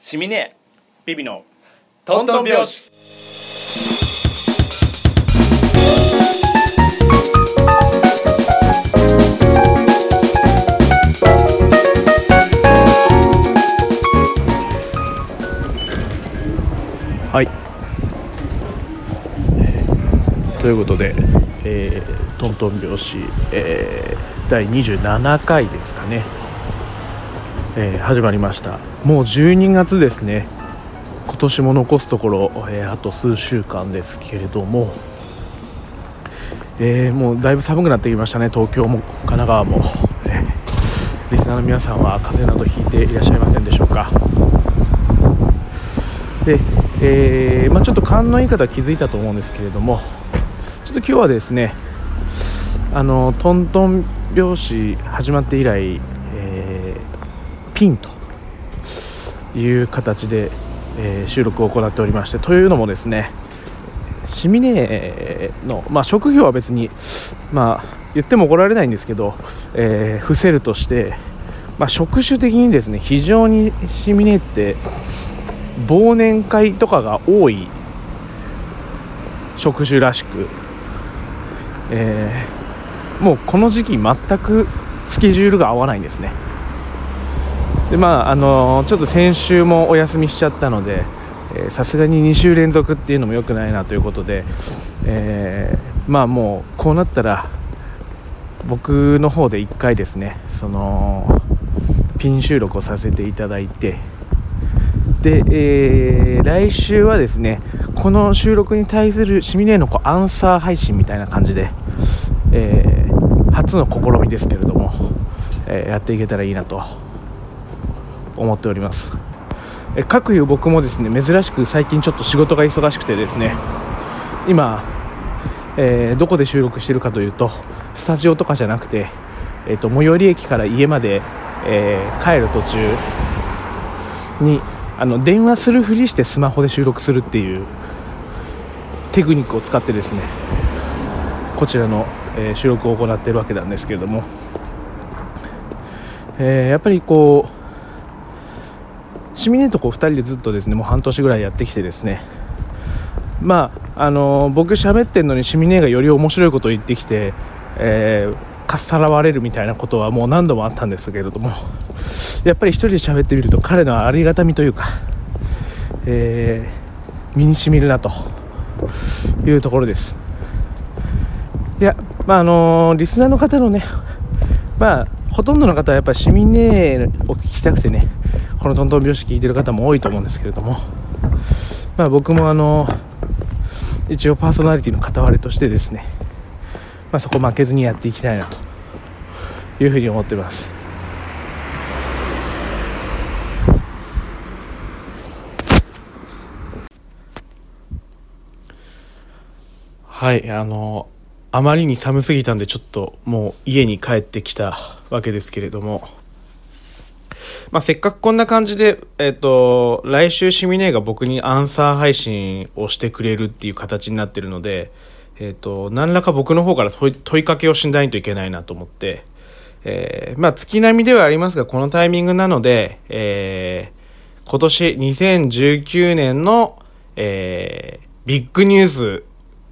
シミネビビのトントン拍子。はい、ということで、えートントン拍子、えー第27回ですかね、えー始まりました。もう12月ですね。今年も残すところ、えーあと数週間ですけれども、えーもうだいぶ寒くなってきましたね。東京も神奈川も、えーリスナーの皆さんは風邪などひいていらっしゃいませんでしょうか。で、えまあ、ちょっと勘のいい方は気づいたと思うんですけれども。ちょっと今日はですねあのトントン拍子始まって以来、ピンという形で、えー収録を行っておりましてというのもですねシミネの、まあ、職業は別に、まあ、言っても怒られないんですけど、えー伏せるとして、まあ、職種的にですね非常にシミネって忘年会とかが多い職種らしく、えーもうこの時期全くスケジュールが合わないんですね。でまああのちょっと先週もお休みしちゃったのでさすがに2週連続っていうのも良くないなということで、えーまあもうこうなったら僕の方で1回ですねそのピン収録をさせていただいてで、えー来週はですねこの収録に対するシミネーのこうアンサー配信みたいな感じで、えー初の試みですけれども、えやっていけたらいいなと思っております。え各いう僕もですね珍しく最近ちょっと仕事が忙しくてですね今、えーどこで収録してるかというとスタジオとかじゃなくて、えー、と最寄り駅から家まで、えー帰る途中にあの電話するふりしてスマホで収録するっていうテクニックを使ってですねこちらの、えー収録を行っているわけなんですけれども、えーやっぱりこうシミネとこう2人でずっとですねもう半年ぐらいやってきてですね。まああのー僕喋ってんのにシミネがより面白いことを言ってきて、えーかっさらわれるみたいなことはもう何度もあったんですけれどもやっぱり一人で喋ってみると彼のありがたみというか、えー身にしみるなというところです。いやまああのーリスナーの方のねまあほとんどの方はやっぱり市民ネを聞きたくてねこのトントン拍子聞いてる方も多いと思うんですけれどもまあ僕もあの一応パーソナリティの片割れとしてですねまあそこ負けずにやっていきたいなというふうに思ってます。はいあのあまりに寒すぎたんでちょっともう家に帰ってきたわけですけれどもまあ、せっかくこんな感じで、えっ、と、来週シミネが僕にアンサー配信をしてくれるっていう形になってるので、えっ、と、何らか僕の方から問い問いかけをしないといけないなと思って、えーまあ、月並みではありますが、このタイミングなので、えー今年2019年の、えービッグニュース、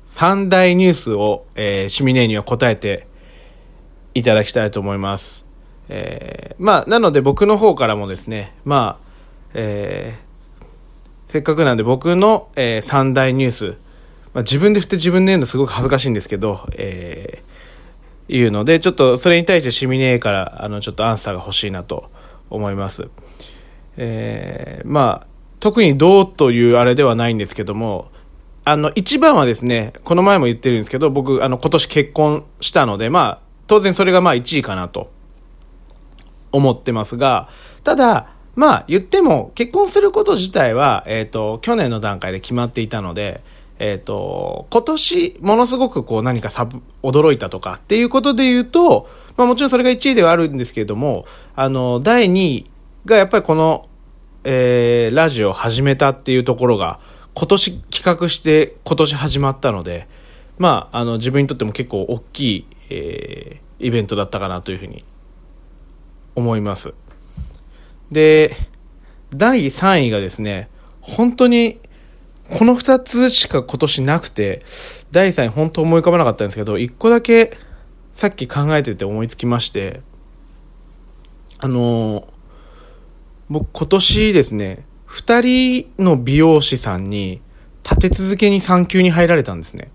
三大ニュースを、えーシミネには答えていただきたいと思います。えーまあ、なので僕の方からもですね、まあ、えーせっかくなんで僕の、えー三大ニュース、まあ、自分で振って自分で言うのすごく恥ずかしいんですけど、えーいうので、ちょっとそれに対してシミネーから、あの、ちょっとアンサーが欲しいなと思います。えーまあ、特にどうというあれではないんですけども、あの、一番はですね、この前も言ってるんですけど、僕、あの、今年結婚したので、まあ、当然それがまあ1位かなと思ってますが、ただ、まあ言っても結婚すること自体は、えっ、と、去年の段階で決まっていたので、えっ、と、今年ものすごくこう何かサ、驚いたとかっていうことで言うと、まあもちろんそれが1位ではあるんですけれども、あの、第2位がやっぱりこの、えーラジオを始めたっていうところが、今年企画して今年始まったので、まあ、あの、自分にとっても結構大きい、えーイベントだったかなというふうに思います。で、第3位がですね本当にこの2つしか今年なくて第3位本当思い浮かばなかったんですけど1個だけさっき考えてて思いつきましてあの僕今年ですね2人の美容師さんに立て続けに産休に入られたんですね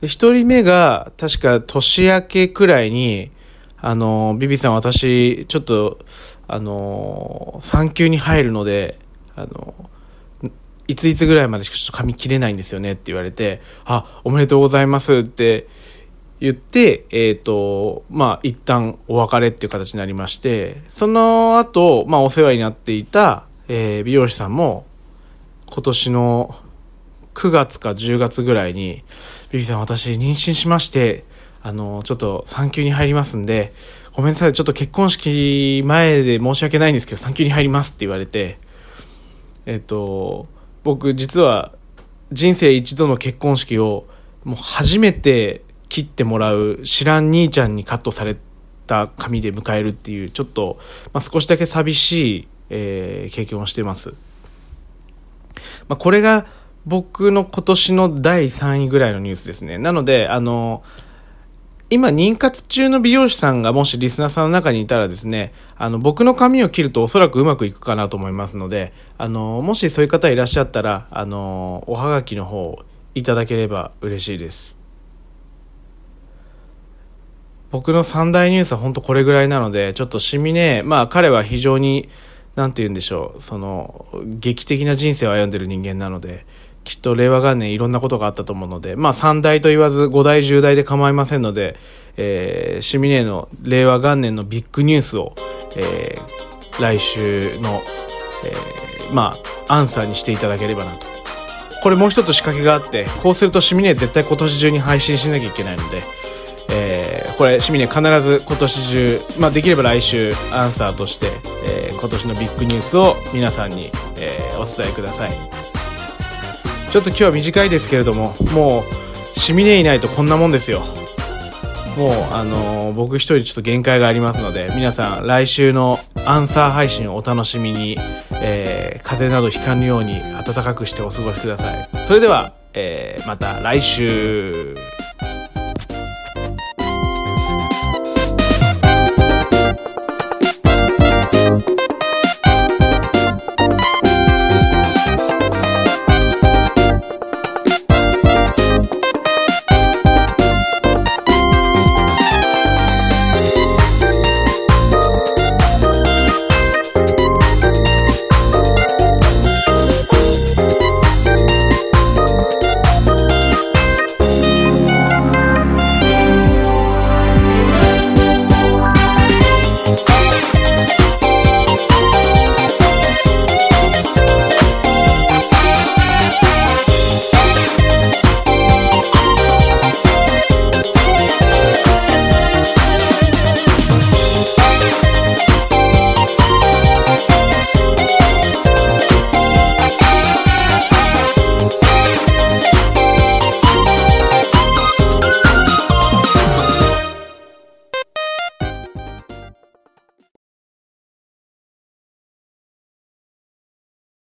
で1人目が確か年明けくらいにあのビビさん私ちょっとあの産休に入るのであのいついつぐらいまでしかちょっと髪切れないんですよねって言われて、あ、おめでとうございますって言って、えっ、ー、と、まあ、一旦お別れっていう形になりまして、その後、まあ、お世話になっていた、えー、美容師さんも、今年の9月か10月ぐらいに、ビビさん私妊娠しまして、あの、ちょっと産休に入りますんで、ごめんなさい、ちょっと結婚式前で申し訳ないんですけど、産休に入りますって言われて、えっ、と、僕実は人生一度の結婚式をもう初めて切ってもらう知らん兄ちゃんにカットされた髪で迎えるっていうちょっと、まあ、少しだけ寂しい、えー、経験をしてます。まあ、これが僕の今年の第3位ぐらいのニュースですね。なので、あの、今、妊活中の美容師さんがもしリスナーさんの中にいたらですね、あの、僕の髪を切るとおそらくうまくいくかなと思いますので、あの、もしそういう方いらっしゃったら、あの、おはがきの方いただければ嬉しいです。僕の三大ニュースは本当これぐらいなので、ちょっとしみね、まあ彼は非常に、なんて言うんでしょう、その、劇的な人生を歩んでる人間なので、きっと令和元年いろんなことがあったと思うので、まあ3代と言わず5代10代で構いませんので、えー、シミネの令和元年のビッグニュースを、えー、来週の、えー、まあアンサーにしていただければなと。これもう一つ仕掛けがあって、こうするとシミネ絶対今年中に配信しなきゃいけないので、えー、これシミネ必ず今年中、まあできれば来週アンサーとして、えー、今年のビッグニュースを皆さんに、えー、お伝えください。ちょっと今日は短いですけれどももうシミネいないとこんなもんですよ。もうあのー、僕一人ちょっと限界がありますので皆さん来週のアンサー配信をお楽しみに、えー、風邪などひかぬように暖かくしてお過ごしください。それでは、えー、また来週。